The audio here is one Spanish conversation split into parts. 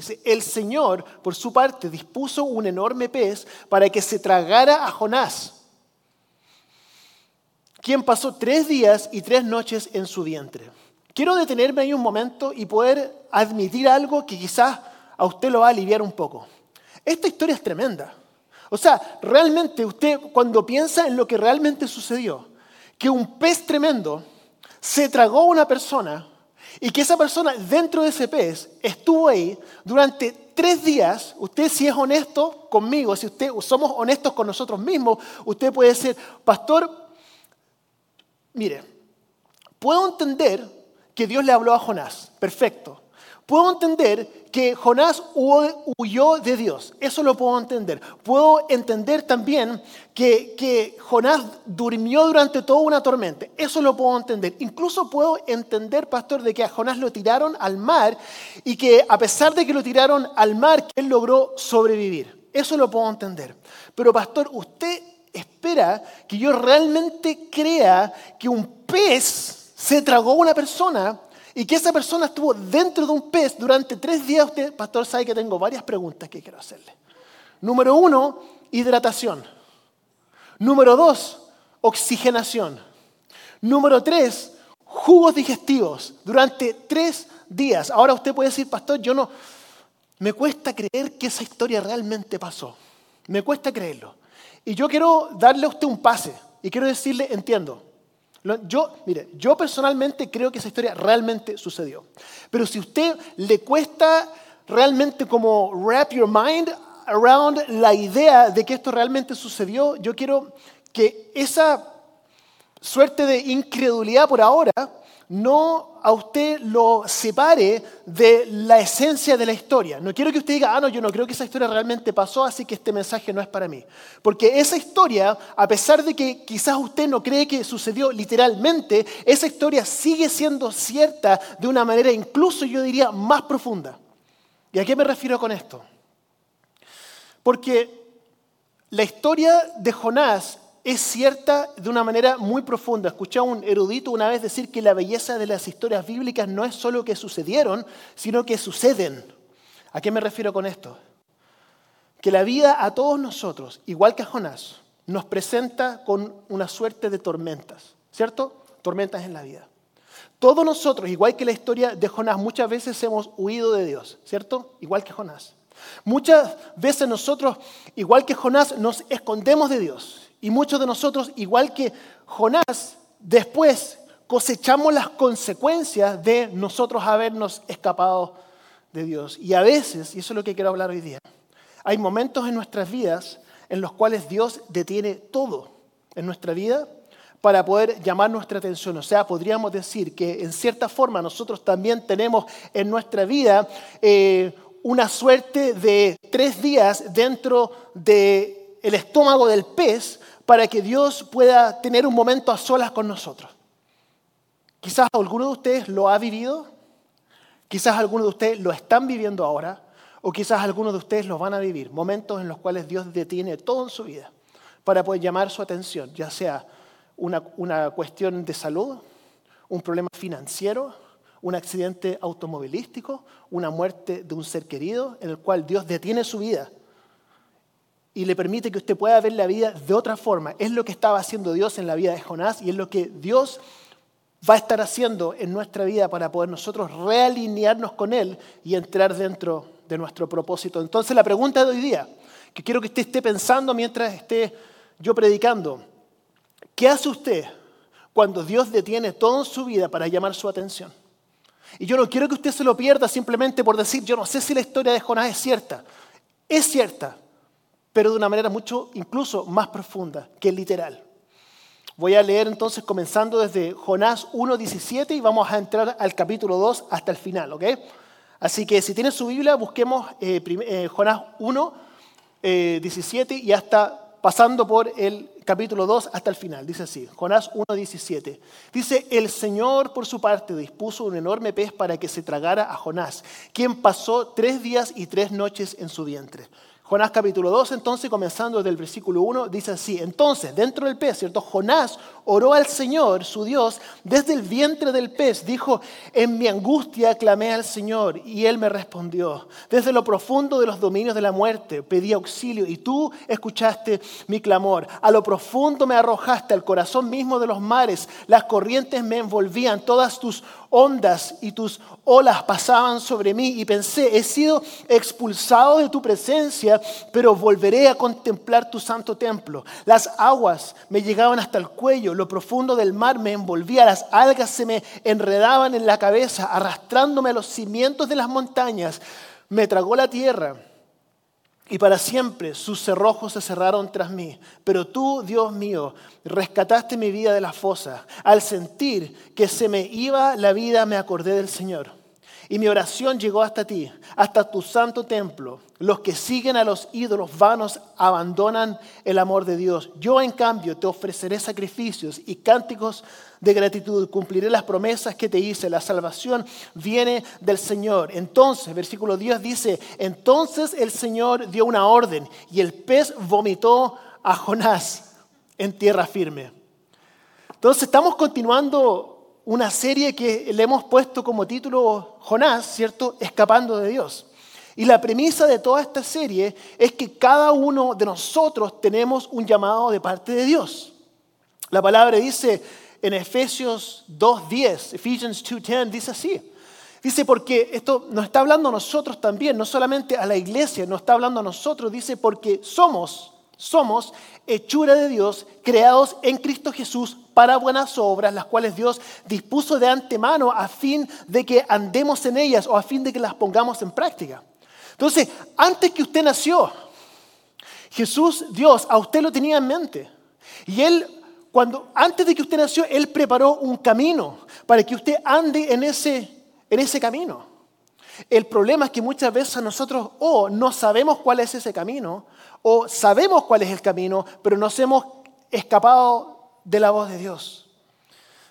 1.17 dice, el Señor por su parte dispuso un enorme pez para que se tragara a Jonás, quien pasó tres días y tres noches en su vientre. Quiero detenerme ahí un momento y poder admitir algo que quizás a usted lo va a aliviar un poco. Esta historia es tremenda. O sea, realmente usted cuando piensa en lo que realmente sucedió, que un pez tremendo se tragó a una persona y que esa persona dentro de ese pez estuvo ahí durante tres días, usted si es honesto conmigo, si usted somos honestos con nosotros mismos, usted puede decir, pastor, mire, puedo entender que Dios le habló a Jonás, perfecto. Puedo entender que Jonás huyó de Dios, eso lo puedo entender. Puedo entender también que, Jonás durmió durante toda una tormenta, eso lo puedo entender. Incluso puedo entender, pastor, de que a Jonás lo tiraron al mar y que a pesar de que lo tiraron al mar, él logró sobrevivir. Eso lo puedo entender. Pero, pastor, usted espera que yo realmente crea que un pez se tragó a una persona y que esa persona estuvo dentro de un pez durante tres días, usted, pastor, sabe que tengo varias preguntas que quiero hacerle. Número uno, hidratación. Número dos, oxigenación. Número tres, jugos digestivos durante tres días. Ahora usted puede decir, pastor, yo no, me cuesta creer que esa historia realmente pasó. Me cuesta creerlo. Y yo quiero darle a usted un pase y quiero decirle, entiendo, yo, mire, yo personalmente creo que esa historia realmente sucedió. Pero si a usted le cuesta realmente como wrap your mind around la idea de que esto realmente sucedió, yo quiero que esa suerte de incredulidad por ahora no a usted lo separe de la esencia de la historia. No quiero que usted diga, ah, no, yo no creo que esa historia realmente pasó, así que este mensaje no es para mí. Porque esa historia, a pesar de que quizás usted no cree que sucedió literalmente, esa historia sigue siendo cierta de una manera incluso, yo diría, más profunda. ¿Y a qué me refiero con esto? Porque la historia de Jonás es cierta de una manera muy profunda. Escuché a un erudito una vez decir que la belleza de las historias bíblicas no es solo que sucedieron, sino que suceden. ¿A qué me refiero con esto? Que la vida a todos nosotros, igual que a Jonás, nos presenta con una suerte de tormentas, ¿cierto? Tormentas en la vida. Todos nosotros, igual que la historia de Jonás, muchas veces hemos huido de Dios, ¿cierto? Igual que Jonás. Muchas veces nosotros, igual que Jonás, nos escondemos de Dios. Y muchos de nosotros, igual que Jonás, después cosechamos las consecuencias de nosotros habernos escapado de Dios. Y a veces, y eso es lo que quiero hablar hoy día, hay momentos en nuestras vidas en los cuales Dios detiene todo en nuestra vida para poder llamar nuestra atención. O sea, podríamos decir que en cierta forma nosotros también tenemos en nuestra vida eh, una suerte de tres días dentro del estómago del pez para que Dios pueda tener un momento a solas con nosotros. Quizás alguno de ustedes lo ha vivido, quizás algunos de ustedes lo están viviendo ahora, o quizás algunos de ustedes lo van a vivir, momentos en los cuales Dios detiene todo en su vida para poder llamar su atención, ya sea una, una cuestión de salud, un problema financiero, un accidente automovilístico, una muerte de un ser querido, en el cual Dios detiene su vida y le permite que usted pueda ver la vida de otra forma. Es lo que estaba haciendo Dios en la vida de Jonás y es lo que Dios va a estar haciendo en nuestra vida para poder nosotros realinearnos con Él y entrar dentro de nuestro propósito. Entonces la pregunta de hoy día, que quiero que usted esté pensando mientras esté yo predicando, ¿qué hace usted cuando Dios detiene todo en su vida para llamar su atención? Y yo no quiero que usted se lo pierda simplemente por decir, yo no sé si la historia de Jonás es cierta. Es cierta, pero de una manera mucho incluso más profunda que literal. Voy a leer entonces comenzando desde Jonás 1.17 y vamos a entrar al capítulo 2 hasta el final, ¿ok? Así que si tienen su Biblia, busquemos eh, eh, Jonás 1, 17 eh, y hasta pasando por el capítulo 2 hasta el final. Dice así, Jonás 1.17. Dice, el Señor por su parte dispuso un enorme pez para que se tragara a Jonás, quien pasó tres días y tres noches en su vientre. Jonás capítulo 2, entonces, comenzando desde el versículo 1, dice así, entonces, dentro del pez, ¿cierto? Jonás oró al Señor, su Dios, desde el vientre del pez. Dijo, en mi angustia clamé al Señor y Él me respondió. Desde lo profundo de los dominios de la muerte pedí auxilio y tú escuchaste mi clamor. A lo profundo me arrojaste, al corazón mismo de los mares. Las corrientes me envolvían, todas tus ondas y tus olas pasaban sobre mí y pensé, he sido expulsado de tu presencia, pero volveré a contemplar tu santo templo. Las aguas me llegaban hasta el cuello, lo profundo del mar me envolvía, las algas se me enredaban en la cabeza, arrastrándome a los cimientos de las montañas. Me tragó la tierra y para siempre sus cerrojos se cerraron tras mí. Pero tú, Dios mío, rescataste mi vida de la fosa. Al sentir que se me iba la vida, me acordé del Señor. Y mi oración llegó hasta ti, hasta tu santo templo. Los que siguen a los ídolos vanos abandonan el amor de Dios. Yo, en cambio, te ofreceré sacrificios y cánticos de gratitud. Cumpliré las promesas que te hice. La salvación viene del Señor. Entonces, versículo 10 dice, entonces el Señor dio una orden y el pez vomitó a Jonás en tierra firme. Entonces, estamos continuando una serie que le hemos puesto como título Jonás, ¿cierto? Escapando de Dios. Y la premisa de toda esta serie es que cada uno de nosotros tenemos un llamado de parte de Dios. La palabra dice en Efesios 2.10, Ephesians 2.10, dice así. Dice porque esto nos está hablando a nosotros también, no solamente a la iglesia, nos está hablando a nosotros, dice porque somos, somos hechura de Dios, creados en Cristo Jesús para buenas obras, las cuales Dios dispuso de antemano a fin de que andemos en ellas o a fin de que las pongamos en práctica. Entonces, antes que usted nació, Jesús, Dios, a usted lo tenía en mente. Y Él, cuando, antes de que usted nació, Él preparó un camino para que usted ande en ese, en ese camino. El problema es que muchas veces nosotros o no sabemos cuál es ese camino, o sabemos cuál es el camino, pero nos hemos escapado de la voz de Dios.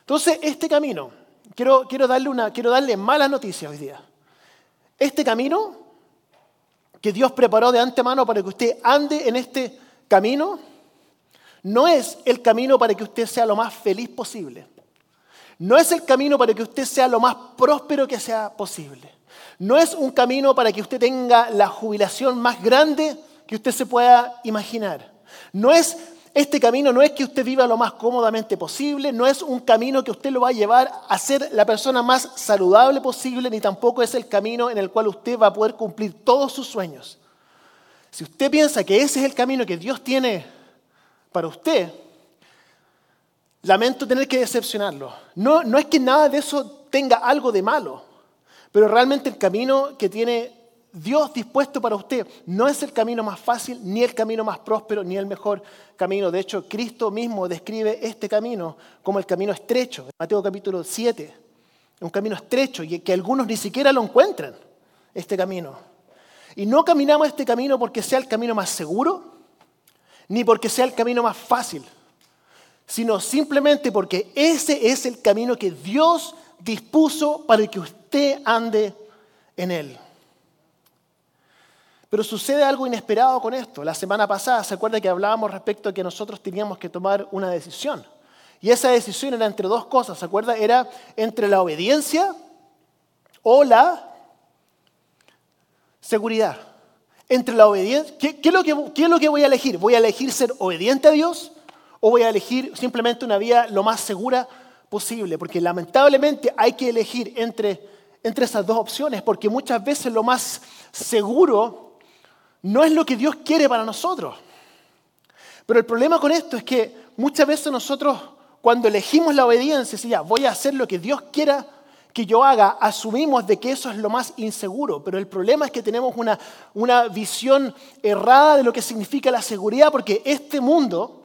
Entonces, este camino, quiero, quiero, darle una, quiero darle hoy día. Este camino que Dios preparó de antemano para que usted ande en este camino, no es el camino para que usted sea lo más feliz posible. No es el camino para que usted sea lo más próspero que sea posible. No es un camino para que usted tenga la jubilación más grande que usted se pueda imaginar. No es este camino no es que usted viva lo más cómodamente posible, no es un camino que usted lo va a llevar a ser la persona más saludable posible, ni tampoco es el camino en el cual usted va a poder cumplir todos sus sueños. Si usted piensa que ese es el camino que Dios tiene para usted, lamento tener que decepcionarlo. No, no es que nada de eso tenga algo de malo, pero realmente el camino que tiene Dios dispuesto para usted no es el camino más fácil, ni el camino más próspero, ni el mejor camino. De hecho, Cristo mismo describe este camino como el camino estrecho, Mateo capítulo 7. Un camino estrecho y que algunos ni siquiera lo encuentran, este camino. Y no caminamos este camino porque sea el camino más seguro, ni porque sea el camino más fácil, sino simplemente porque ese es el camino que Dios dispuso para que usted ande en él. Pero sucede algo inesperado con esto. La semana pasada, ¿se acuerda que hablábamos respecto a que nosotros teníamos que tomar una decisión? Y esa decisión era entre dos cosas, ¿se acuerda? Era entre la obediencia o la seguridad. Entre la obediencia, ¿qué, es lo que, ¿qué es lo que voy a elegir? ¿Voy a elegir ser obediente a Dios o voy a elegir simplemente una vía lo más segura posible? Porque lamentablemente hay que elegir entre, entre esas dos opciones, porque muchas veces lo más seguro no es lo que Dios quiere para nosotros. Pero el problema con esto es que muchas veces nosotros, cuando elegimos la obediencia, si ya voy a hacer lo que Dios quiera que yo haga, asumimos de que eso es lo más inseguro. Pero el problema es que tenemos una, una visión errada de lo que significa la seguridad, porque este mundo,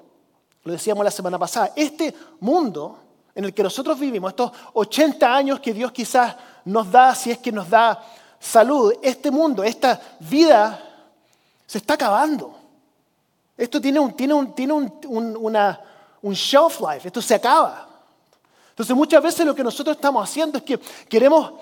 lo decíamos la semana pasada, este mundo en el que nosotros vivimos, estos 80 años que Dios quizás nos da, si es que nos da salud, este mundo, esta vida se está acabando. Esto tiene un, tiene un, tiene un, shelf life, esto se acaba. Entonces muchas veces lo que nosotros estamos haciendo es que queremos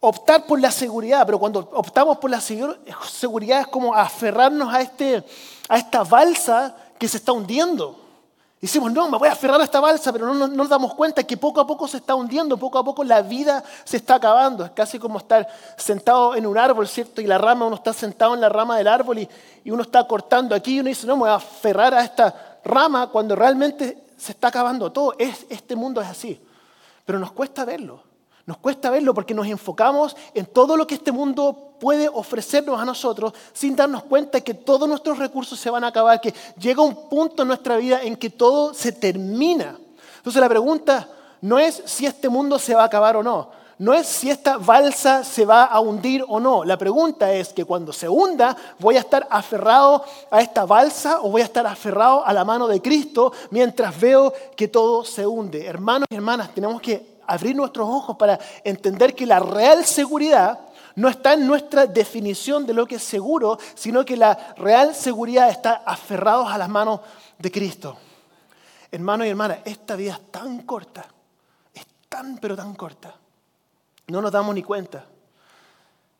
optar por la seguridad, pero cuando optamos por la seguridad es como aferrarnos a, este, a esta balsa que se está hundiendo. Decimos, no, me voy a aferrar a esta balsa, pero no, nos damos cuenta que poco a poco se está hundiendo, poco a poco la vida se está acabando. Es casi como estar sentado en un árbol, ¿cierto? Y la rama, uno está sentado en la rama del árbol y, y uno está cortando aquí y uno dice, no, me voy a aferrar a esta rama cuando realmente se está acabando todo. Es, este mundo es así. Pero nos cuesta verlo. Nos cuesta verlo porque nos enfocamos en todo lo que este mundo puede ofrecernos a nosotros sin darnos cuenta que todos nuestros recursos se van a acabar, que llega un punto en nuestra vida en que todo se termina. Entonces la pregunta no es si este mundo se va a acabar o no, no es si esta balsa se va a hundir o no. La pregunta es que cuando se hunda, ¿voy a estar aferrado a esta balsa o voy a estar aferrado a la mano de Cristo mientras veo que todo se hunde? Hermanos y hermanas, tenemos que abrir nuestros ojos para entender que la real seguridad no está en nuestra definición de lo que es seguro, sino que la real seguridad está aferrados a las manos de Cristo. Hermanos y hermanas, esta vida es tan corta, es tan pero tan corta. No nos damos ni cuenta.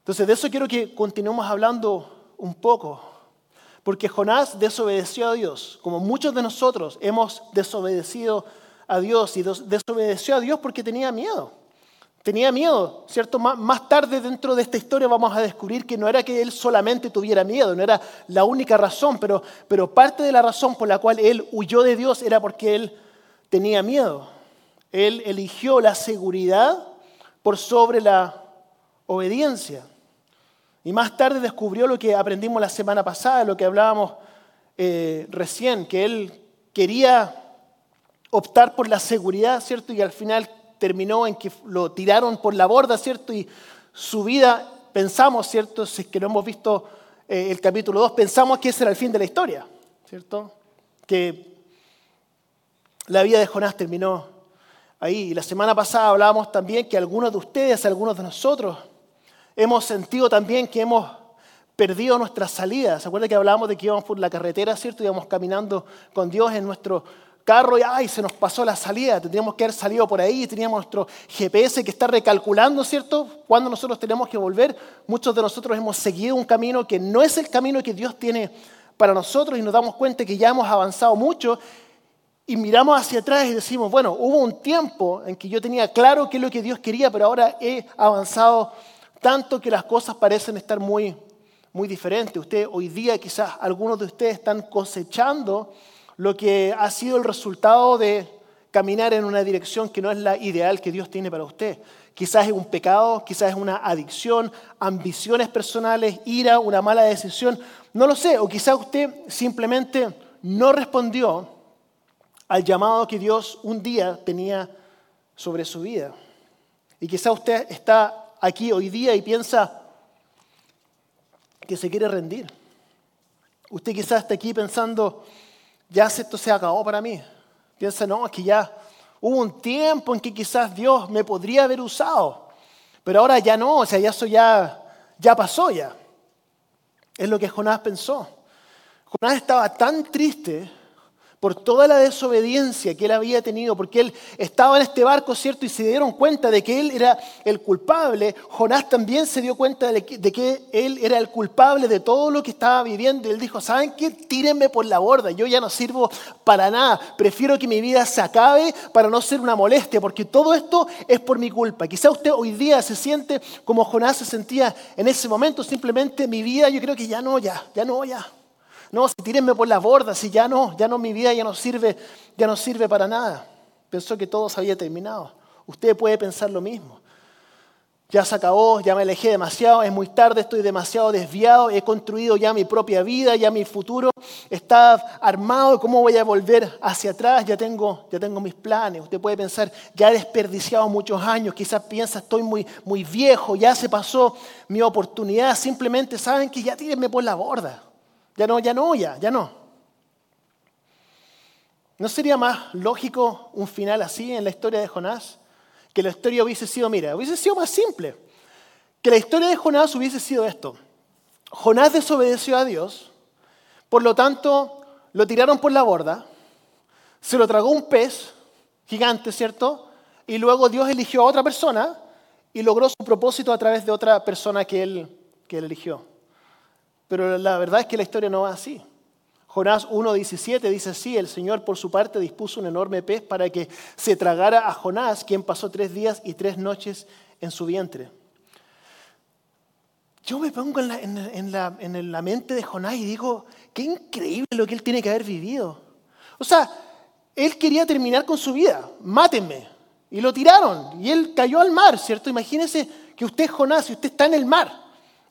Entonces de eso quiero que continuemos hablando un poco, porque Jonás desobedeció a Dios, como muchos de nosotros hemos desobedecido a Dios y desobedeció a Dios porque tenía miedo. Tenía miedo, ¿cierto? Más tarde dentro de esta historia vamos a descubrir que no era que él solamente tuviera miedo, no era la única razón, pero, pero parte de la razón por la cual él huyó de Dios era porque él tenía miedo. Él eligió la seguridad por sobre la obediencia. Y más tarde descubrió lo que aprendimos la semana pasada, lo que hablábamos eh, recién, que él quería optar por la seguridad, ¿cierto? Y al final terminó en que lo tiraron por la borda, ¿cierto? Y su vida, pensamos, ¿cierto? Si es que no hemos visto eh, el capítulo 2, pensamos que ese era el fin de la historia, ¿cierto? Que la vida de Jonás terminó ahí. Y la semana pasada hablábamos también que algunos de ustedes, algunos de nosotros, hemos sentido también que hemos perdido nuestra salida. ¿Se acuerdan que hablábamos de que íbamos por la carretera, ¿cierto? Íbamos caminando con Dios en nuestro carro y ay, se nos pasó la salida, tendríamos que haber salido por ahí, teníamos nuestro GPS que está recalculando, ¿cierto? Cuando nosotros tenemos que volver, muchos de nosotros hemos seguido un camino que no es el camino que Dios tiene para nosotros y nos damos cuenta que ya hemos avanzado mucho y miramos hacia atrás y decimos, bueno, hubo un tiempo en que yo tenía claro qué es lo que Dios quería, pero ahora he avanzado tanto que las cosas parecen estar muy, muy diferentes. Usted hoy día quizás algunos de ustedes están cosechando lo que ha sido el resultado de caminar en una dirección que no es la ideal que Dios tiene para usted. Quizás es un pecado, quizás es una adicción, ambiciones personales, ira, una mala decisión, no lo sé, o quizás usted simplemente no respondió al llamado que Dios un día tenía sobre su vida. Y quizás usted está aquí hoy día y piensa que se quiere rendir. Usted quizás está aquí pensando, ya esto se acabó para mí. Piensa, no, es que ya hubo un tiempo en que quizás Dios me podría haber usado, pero ahora ya no, o sea, ya eso ya, ya pasó ya. Es lo que Jonás pensó. Jonás estaba tan triste por toda la desobediencia que él había tenido, porque él estaba en este barco, ¿cierto? Y se dieron cuenta de que él era el culpable. Jonás también se dio cuenta de que, él era el culpable de todo lo que estaba viviendo. Y él dijo, ¿saben qué? Tírenme por la borda, yo ya no sirvo para nada. Prefiero que mi vida se acabe para no ser una molestia, porque todo esto es por mi culpa. Quizá usted hoy día se siente como Jonás se sentía en ese momento, simplemente mi vida, yo creo que ya no, ya, ya no, ya. No, si tírenme por la borda, si ya no, ya no, mi vida ya no sirve, ya no sirve para nada. Pensó que todo se había terminado. Usted puede pensar lo mismo. Ya se acabó, ya me alejé demasiado, es muy tarde, estoy demasiado desviado, he construido ya mi propia vida, ya mi futuro está armado, ¿cómo voy a volver hacia atrás? Ya tengo, ya tengo mis planes. Usted puede pensar, ya he desperdiciado muchos años, quizás piensa, estoy muy, muy viejo, ya se pasó mi oportunidad, simplemente saben que ya tírenme por la borda. Ya no, ya no, ya, ya no. ¿No sería más lógico un final así en la historia de Jonás? Que la historia hubiese sido, mira, hubiese sido más simple. Que la historia de Jonás hubiese sido esto. Jonás desobedeció a Dios, por lo tanto lo tiraron por la borda, se lo tragó un pez gigante, ¿cierto? Y luego Dios eligió a otra persona y logró su propósito a través de otra persona que él, que él eligió. Pero la verdad es que la historia no va así. Jonás 1.17 dice así, el Señor por su parte dispuso un enorme pez para que se tragara a Jonás, quien pasó tres días y tres noches en su vientre. Yo me pongo en la, en, la, en la mente de Jonás y digo, qué increíble lo que él tiene que haber vivido. O sea, él quería terminar con su vida, mátenme. Y lo tiraron y él cayó al mar, ¿cierto? Imagínense que usted es Jonás y usted está en el mar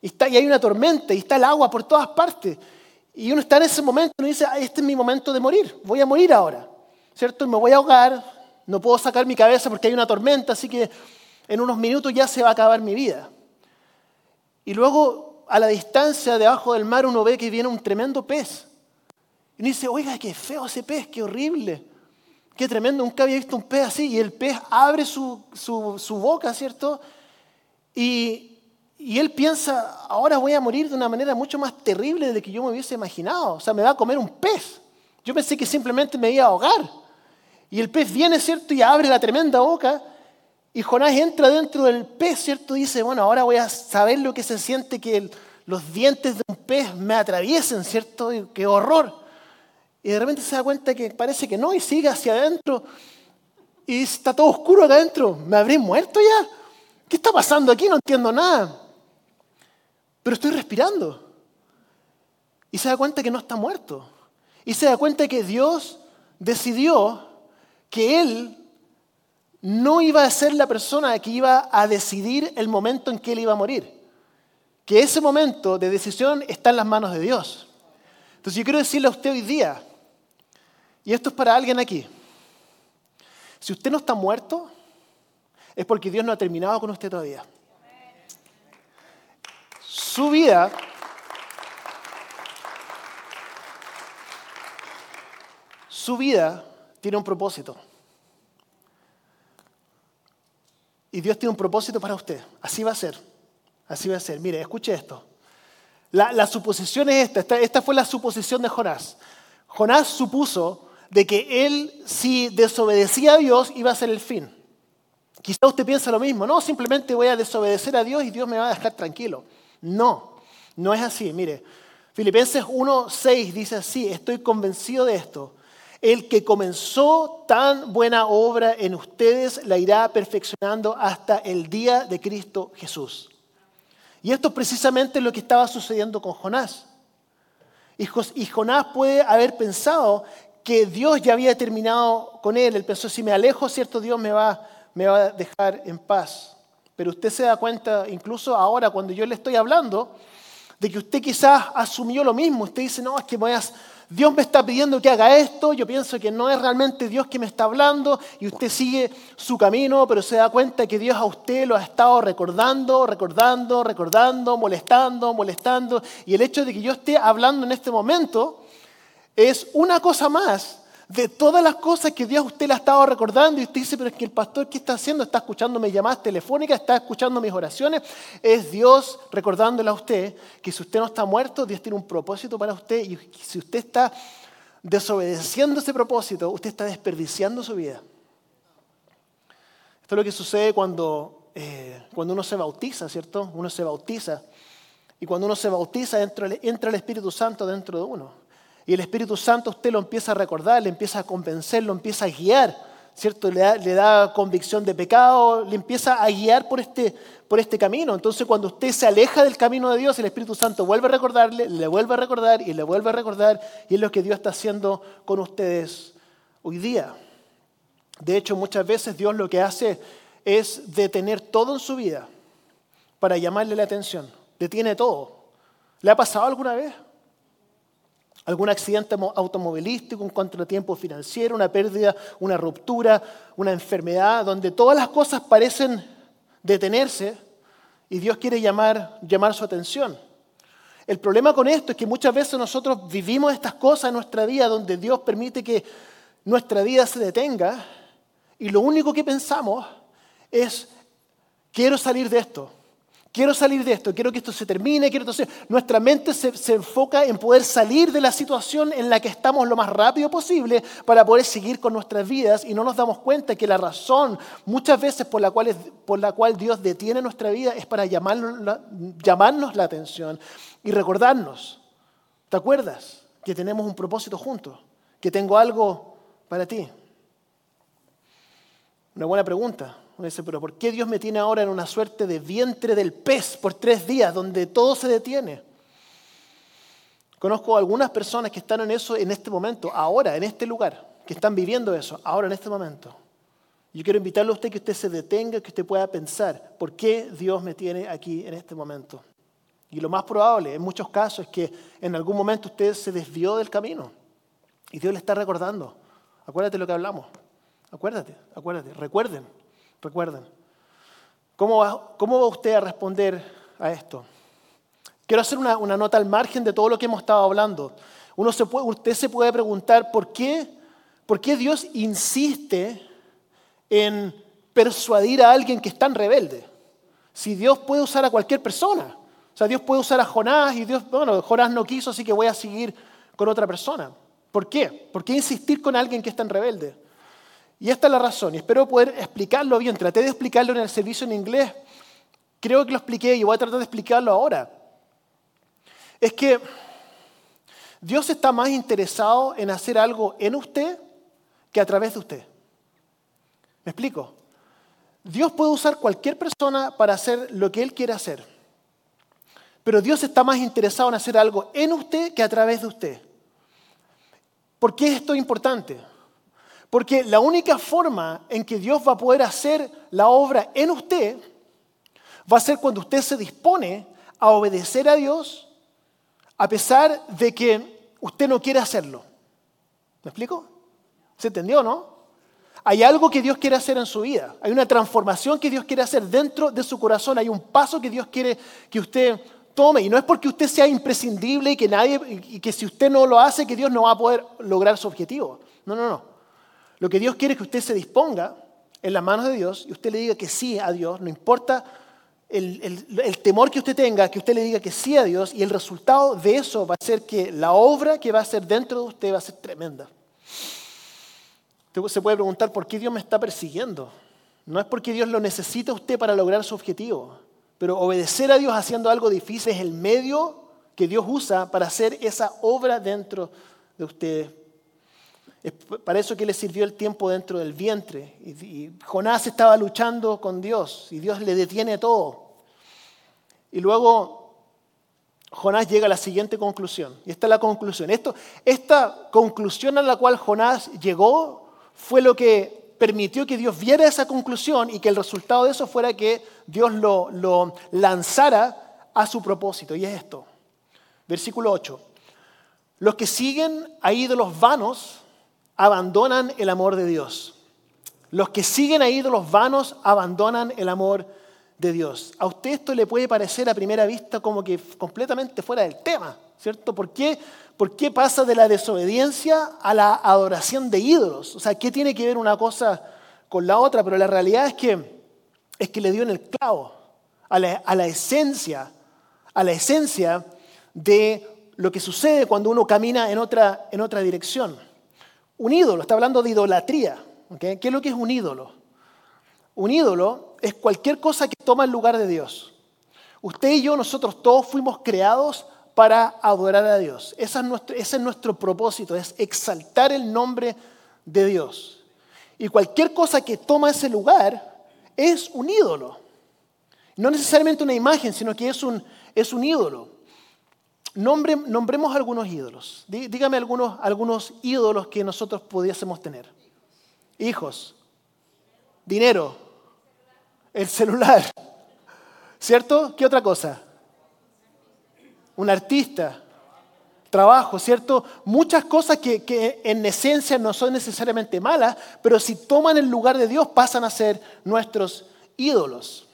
y, hay una tormenta y está el agua por todas partes y uno está en ese momento y uno dice, este es mi momento de morir, voy a morir ahora, ¿cierto? Me voy a ahogar, no puedo sacar mi cabeza porque hay una tormenta, así que en unos minutos ya se va a acabar mi vida. Y luego a la distancia debajo del mar uno ve que viene un tremendo pez. Y uno dice, oiga, qué feo ese pez, qué horrible, qué tremendo, nunca había visto un pez así. Y el pez abre su, su boca, ¿cierto? Y, y él piensa, ahora voy a morir de una manera mucho más terrible de la que yo me hubiese imaginado. O sea, me va a comer un pez. Yo pensé que simplemente me iba a ahogar. Y el pez viene, ¿cierto? Y abre la tremenda boca. Y Jonás entra dentro del pez, ¿cierto? Y dice, bueno, ahora voy a saber lo que se siente que los dientes de un pez me atraviesen, ¿cierto? qué horror. Y de repente se da cuenta que parece que no y sigue hacia adentro. Y está todo oscuro acá adentro. ¿Me habré muerto ya? ¿Qué está pasando aquí? No entiendo nada pero estoy respirando. Y se da cuenta que no está muerto. Y se da cuenta que Dios decidió que Él no iba a ser la persona que iba a decidir el momento en que Él iba a morir. Que ese momento de decisión está en las manos de Dios. Entonces yo quiero decirle a usted hoy día, y esto es para alguien aquí, si usted no está muerto, es porque Dios no ha terminado con usted todavía. Su vida su vida tiene un propósito. Y Dios tiene un propósito para usted. Así va a ser. Así va a ser. Mire, escuche esto. La, suposición es esta, esta. Esta fue la suposición de Jonás. Jonás supuso de que él, si desobedecía a Dios, iba a ser el fin. Quizá usted piensa lo mismo. No, simplemente voy a desobedecer a Dios y Dios me va a dejar tranquilo. No, no es así. Mire, Filipenses 1.6 dice así, estoy convencido de esto. El que comenzó tan buena obra en ustedes la irá perfeccionando hasta el día de Cristo Jesús. Y esto es precisamente lo que estaba sucediendo con Jonás. Y Jonás puede haber pensado que Dios ya había terminado con él. Él pensó, si me alejo, cierto, Dios me va, me va a dejar en paz. Pero usted se da cuenta, incluso ahora cuando yo le estoy hablando, de que usted quizás asumió lo mismo. Usted dice, no, es que Dios me está pidiendo que haga esto, yo pienso que no es realmente Dios que me está hablando y usted sigue su camino, pero se da cuenta que Dios a usted lo ha estado recordando, recordando, recordando, molestando, molestando. Y el hecho de que yo esté hablando en este momento es una cosa más de todas las cosas que Dios usted le ha estado recordando y usted dice, pero es que el pastor, ¿qué está haciendo? Está escuchando mis llamadas telefónicas, está escuchando mis oraciones. Es Dios recordándole a usted que si usted no está muerto, Dios tiene un propósito para usted y si usted está desobedeciendo ese propósito, usted está desperdiciando su vida. Esto es lo que sucede cuando, eh, cuando uno se bautiza, ¿cierto? Uno se bautiza. Y cuando uno se bautiza, entra el Espíritu Santo dentro de uno. Y el Espíritu Santo usted lo empieza a recordar, le empieza a convencer, lo empieza a guiar, ¿cierto? Le da, le da convicción de pecado, le empieza a guiar por este, por este camino. Entonces cuando usted se aleja del camino de Dios, el Espíritu Santo vuelve a recordarle, le vuelve a recordar y le vuelve a recordar. Y es lo que Dios está haciendo con ustedes hoy día. De hecho, muchas veces Dios lo que hace es detener todo en su vida para llamarle la atención. Detiene todo. ¿Le ha pasado alguna vez? Algún accidente automovilístico, un contratiempo financiero, una pérdida, una ruptura, una enfermedad, donde todas las cosas parecen detenerse y Dios quiere llamar, llamar su atención. El problema con esto es que muchas veces nosotros vivimos estas cosas en nuestra vida donde Dios permite que nuestra vida se detenga y lo único que pensamos es, quiero salir de esto, quiero salir de esto, quiero que esto se termine, quiero entonces nuestra mente se, se, enfoca en poder salir de la situación en la que estamos lo más rápido posible para poder seguir con nuestras vidas y no nos damos cuenta que la razón muchas veces por la cual, por la cual Dios detiene nuestra vida es para llamarnos llamarnos la atención y recordarnos, ¿te acuerdas? Que tenemos un propósito juntos, que tengo algo para ti. Una buena pregunta. Uno dice, pero ¿por qué Dios me tiene ahora en una suerte de vientre del pez por tres días donde todo se detiene? Conozco algunas personas que están en eso en este momento, ahora, en este lugar, que están viviendo eso, ahora, en este momento. Yo quiero invitarle a usted que usted se detenga, que usted pueda pensar, ¿por qué Dios me tiene aquí en este momento? Y lo más probable, en muchos casos, es que en algún momento usted se desvió del camino y Dios le está recordando. Acuérdate lo que hablamos. Acuérdate, acuérdate, recuerden. Recuerden. ¿Cómo va, ¿Cómo va usted a responder a esto? Quiero hacer una, una, nota al margen de todo lo que hemos estado hablando. Uno se puede, usted se puede preguntar por qué, por qué Dios insiste en persuadir a alguien que es tan rebelde. Si Dios puede usar a cualquier persona. O sea, Dios puede usar a Jonás y Dios, bueno, Jonás no quiso, así que voy a seguir con otra persona. ¿Por qué? ¿Por qué insistir con alguien que es tan rebelde? Y esta es la razón, y espero poder explicarlo bien. Traté de explicarlo en el servicio en inglés, creo que lo expliqué y voy a tratar de explicarlo ahora. Es que Dios está más interesado en hacer algo en usted que a través de usted. ¿Me explico? Dios puede usar cualquier persona para hacer lo que Él quiere hacer. Pero Dios está más interesado en hacer algo en usted que a través de usted. ¿Por qué esto es importante? Porque la única forma en que Dios va a poder hacer la obra en usted va a ser cuando usted se dispone a obedecer a Dios a pesar de que usted no quiere hacerlo. ¿Me explico? ¿Se entendió, no? Hay algo que Dios quiere hacer en su vida. Hay una transformación que Dios quiere hacer dentro de su corazón. Hay un paso que Dios quiere que usted tome. Y no es porque usted sea imprescindible y que nadie, y que si usted no lo hace, que Dios no va a poder lograr su objetivo. No, no, no. Lo que Dios quiere es que usted se disponga en las manos de Dios y usted le diga que sí a Dios, no importa el, temor que usted tenga, que usted le diga que sí a Dios y el resultado de eso va a ser que la obra que va a ser dentro de usted va a ser tremenda. Se puede preguntar por qué Dios me está persiguiendo. No es porque Dios lo necesita a usted para lograr su objetivo, pero obedecer a Dios haciendo algo difícil es el medio que Dios usa para hacer esa obra dentro de usted para eso que le sirvió el tiempo dentro del vientre. Y, Jonás estaba luchando con Dios y Dios le detiene todo. Y luego Jonás llega a la siguiente conclusión. Y esta es la conclusión. Esto, esta conclusión a la cual Jonás llegó fue lo que permitió que Dios viera esa conclusión y que el resultado de eso fuera que Dios lo, lo lanzara a su propósito. Y es esto. Versículo 8. Los que siguen a ídolos vanos abandonan el amor de Dios. Los que siguen a ídolos vanos abandonan el amor de Dios. A usted esto le puede parecer a primera vista como que completamente fuera del tema, ¿cierto? ¿Por qué, ¿Por qué pasa de la desobediencia a la adoración de ídolos? O sea, ¿qué tiene que ver una cosa con la otra? Pero la realidad es que, es que le dio en el clavo a la, a la esencia, a la esencia de lo que sucede cuando uno camina en otra, en otra dirección. Un ídolo, está hablando de idolatría. ¿Qué es lo que es un ídolo? Un ídolo es cualquier cosa que toma el lugar de Dios. Usted y yo, nosotros todos fuimos creados para adorar a Dios. Ese es nuestro, ese es nuestro propósito, es exaltar el nombre de Dios. Y cualquier cosa que toma ese lugar es un ídolo. No necesariamente una imagen, sino que es un, es un ídolo nombremos algunos ídolos. Dígame algunos, algunos ídolos que nosotros pudiésemos tener. Hijos, dinero, el celular, ¿cierto? ¿Qué otra cosa? Un artista, trabajo, ¿cierto? Muchas cosas que, que, en esencia no son necesariamente malas, pero si toman el lugar de Dios pasan a ser nuestros ídolos.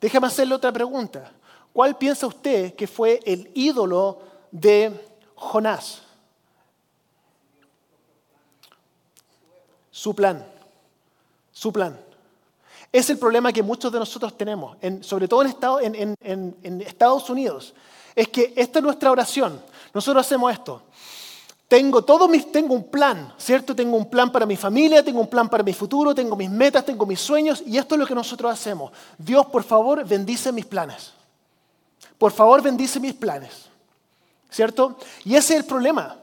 Déjame hacerle otra pregunta. ¿Cuál piensa usted que fue el ídolo de Jonás? Su plan. Su plan. Es el problema que muchos de nosotros tenemos, sobre todo en, en Estados Unidos. Es que esta es nuestra oración. Nosotros hacemos esto. Tengo todo mis, tengo un plan, ¿cierto? Tengo un plan para mi familia, tengo un plan para mi futuro, tengo mis metas, tengo mis sueños y esto es lo que nosotros hacemos. Dios, por favor, bendice mis planes. Por favor, bendice mis planes. ¿Cierto? Y ese es el problema.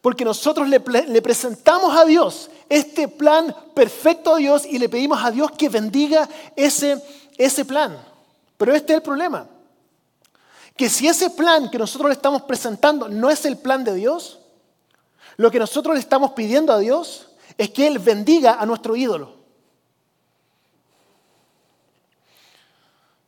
Porque nosotros le, presentamos a Dios este plan perfecto a Dios y le pedimos a Dios que bendiga ese, ese plan. Pero este es el problema. Que si ese plan que nosotros le estamos presentando no es el plan de Dios, lo que nosotros le estamos pidiendo a Dios es que Él bendiga a nuestro ídolo.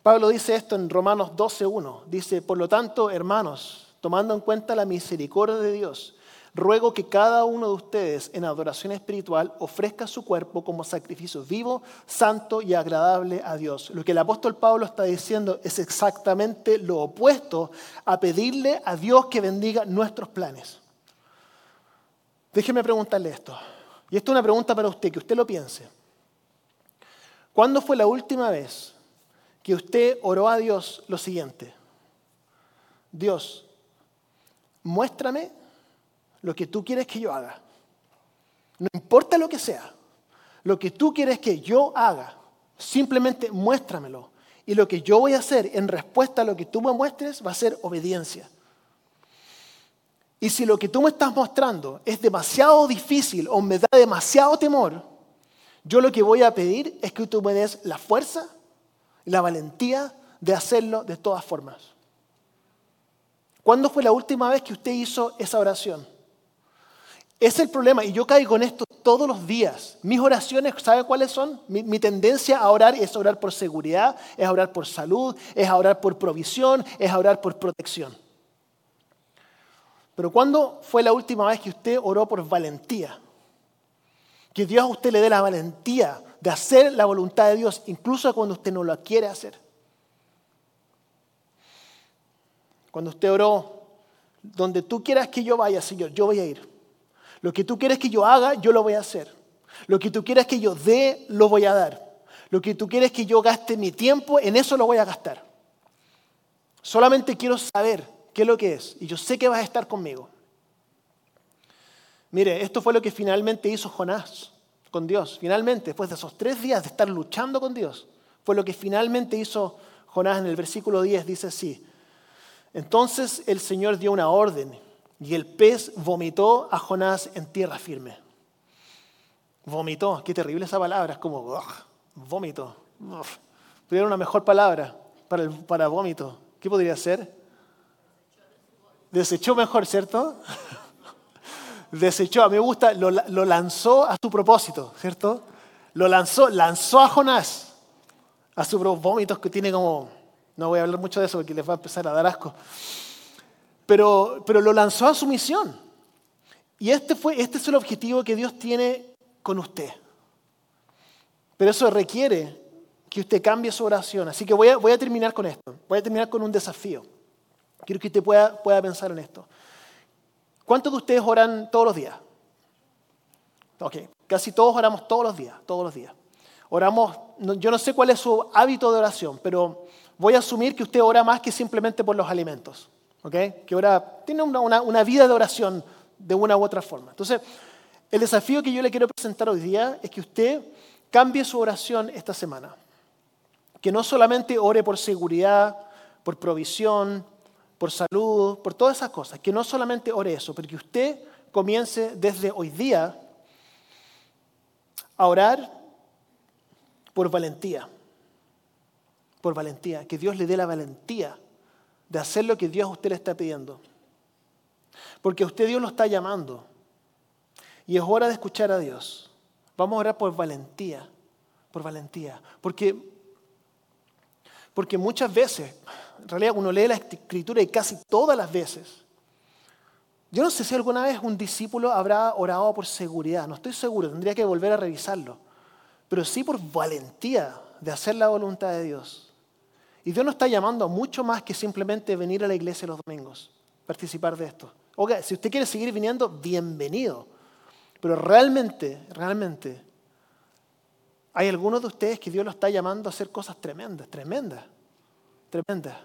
Pablo dice esto en Romanos 12.1. Dice, por lo tanto, hermanos, tomando en cuenta la misericordia de Dios, ruego que cada uno de ustedes en adoración espiritual ofrezca su cuerpo como sacrificio vivo, santo y agradable a Dios. Lo que el apóstol Pablo está diciendo es exactamente lo opuesto a pedirle a Dios que bendiga nuestros planes. Déjeme preguntarle esto. Y esto es una pregunta para usted, que usted lo piense. ¿Cuándo fue la última vez que usted oró a Dios lo siguiente? Dios, muéstrame lo que tú quieres que yo haga. No importa lo que sea, lo que tú quieres que yo haga, simplemente muéstramelo. Y lo que yo voy a hacer en respuesta a lo que tú me muestres va a ser obediencia. Y si lo que tú me estás mostrando es demasiado difícil o me da demasiado temor, yo lo que voy a pedir es que tú me des la fuerza la valentía de hacerlo de todas formas. ¿Cuándo fue la última vez que usted hizo esa oración? Es el problema, y yo caigo en esto todos los días. Mis oraciones, ¿sabe cuáles son? Mi, mi, tendencia a orar es orar por seguridad, es orar por salud, es orar por provisión, es orar por protección. Pero ¿cuándo fue la última vez que usted oró por valentía? Que Dios a usted le dé la valentía de hacer la voluntad de Dios, incluso cuando usted no la quiere hacer. Cuando usted oró, donde tú quieras que yo vaya, Señor, yo voy a ir. Lo que tú quieres que yo haga, yo lo voy a hacer. Lo que tú quieras que yo dé, lo voy a dar. Lo que tú quieres que yo gaste mi tiempo, en eso lo voy a gastar. Solamente quiero saber qué es lo que es. Y yo sé que vas a estar conmigo. Mire, esto fue lo que finalmente hizo Jonás con Dios. Finalmente, después de esos tres días de estar luchando con Dios, fue lo que finalmente hizo Jonás en el versículo 10. Dice así. Entonces el Señor dio una orden y el pez vomitó a Jonás en tierra firme. Vomitó, qué terrible esa palabra, es como vómito. Pero una mejor palabra para, para vómito. ¿Qué podría ser? Desechó mejor, ¿cierto? Desechó, a mí me gusta, lo, lanzó a su propósito, ¿cierto? Lo lanzó, lanzó a Jonás a sus vómitos que tiene como, no voy a hablar mucho de eso porque les va a empezar a dar asco, pero, pero lo lanzó a su misión. Y este, fue, este es el objetivo que Dios tiene con usted. Pero eso requiere que usted cambie su oración. Así que voy a, voy a terminar con esto. Voy a terminar con un desafío. Quiero que usted pueda, pueda pensar en esto. ¿Cuántos de ustedes oran todos los días? Ok, casi todos oramos todos los días, todos los días. Oramos, yo no sé cuál es su hábito de oración, pero voy a asumir que usted ora más que simplemente por los alimentos. ¿Ok? Que ora, tiene una, una, una vida de oración de una u otra forma. Entonces, el desafío que yo le quiero presentar hoy día es que usted cambie su oración esta semana. Que no solamente ore por seguridad, por provisión, por salud, por todas esas cosas. Que no solamente ore eso, pero que usted comience desde hoy día a orar por valentía. Por valentía. Que Dios le dé la valentía de hacer lo que Dios a usted le está pidiendo. Porque a usted Dios lo está llamando. Y es hora de escuchar a Dios. Vamos a orar por valentía. Por valentía. Porque, porque muchas veces en realidad uno lee la escritura y casi todas las veces. Yo no sé si alguna vez un discípulo habrá orado por seguridad, no estoy seguro, tendría que volver a revisarlo, pero sí por valentía de hacer la voluntad de Dios. Y Dios nos está llamando a mucho más que simplemente venir a la iglesia los domingos, participar de esto. Oiga, si usted quiere seguir viniendo, bienvenido. Pero realmente, realmente, Hay algunos de ustedes que Dios los está llamando a hacer cosas tremendas, tremendas, tremendas.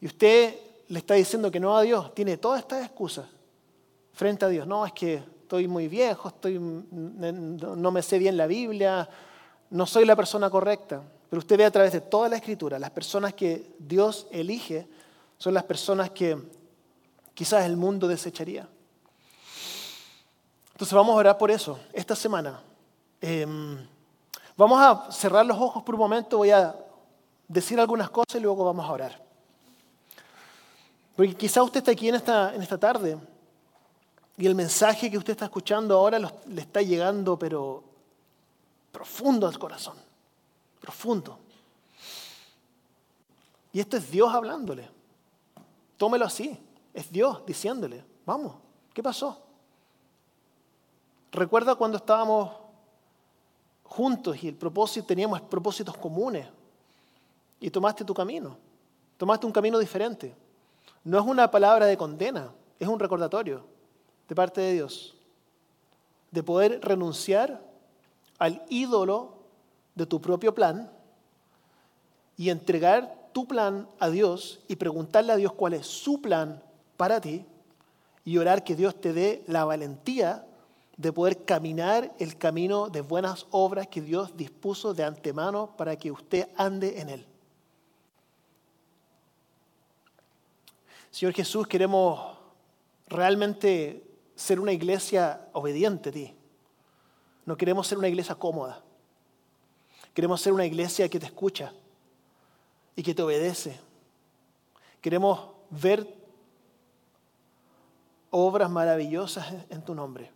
Y usted le está diciendo que no a Dios, tiene todas estas excusas frente a Dios. No, es que estoy muy viejo, estoy, no me sé bien la Biblia, no soy la persona correcta. Pero usted ve a través de toda la escritura, las personas que Dios elige son las personas que quizás el mundo desecharía. Entonces vamos a orar por eso esta semana. Em, vamos a cerrar los ojos por un momento, voy a decir algunas cosas y luego vamos a orar. Porque quizás usted está aquí en esta, en esta tarde y el mensaje que usted está escuchando ahora le está llegando, pero profundo al corazón, profundo. Y esto es Dios hablándole. Tómelo así, es Dios diciéndole, vamos, ¿qué pasó? Recuerda cuando estábamos juntos y el propósito, teníamos propósitos comunes y tomaste tu camino, tomaste un camino diferente. No es una palabra de condena, es un recordatorio de parte de Dios de poder renunciar al ídolo de tu propio plan y entregar tu plan a Dios y preguntarle a Dios cuál es su plan para ti y orar que Dios te dé la valentía de poder caminar el camino de buenas obras que Dios dispuso de antemano para que usted ande en él. Señor Jesús, queremos realmente ser una iglesia obediente a ti. No queremos ser una iglesia cómoda. Queremos ser una iglesia que te escucha y que te obedece. Queremos ver obras maravillosas en tu nombre,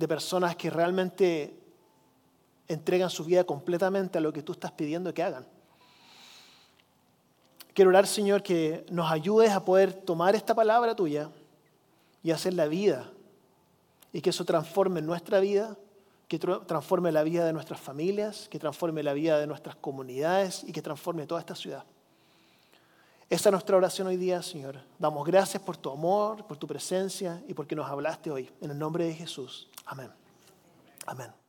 de personas que realmente entregan su vida completamente a lo que tú estás pidiendo que hagan. Quiero orar, Señor, que nos ayudes a poder tomar esta palabra tuya y hacer la vida y que eso transforme nuestra vida, que transforme la vida de nuestras familias, que transforme la vida de nuestras comunidades y que transforme toda esta ciudad. Esa es nuestra oración hoy día, Señor. Damos gracias por tu amor, por tu presencia y porque nos hablaste hoy. En el nombre de Jesús. Amen. Amen.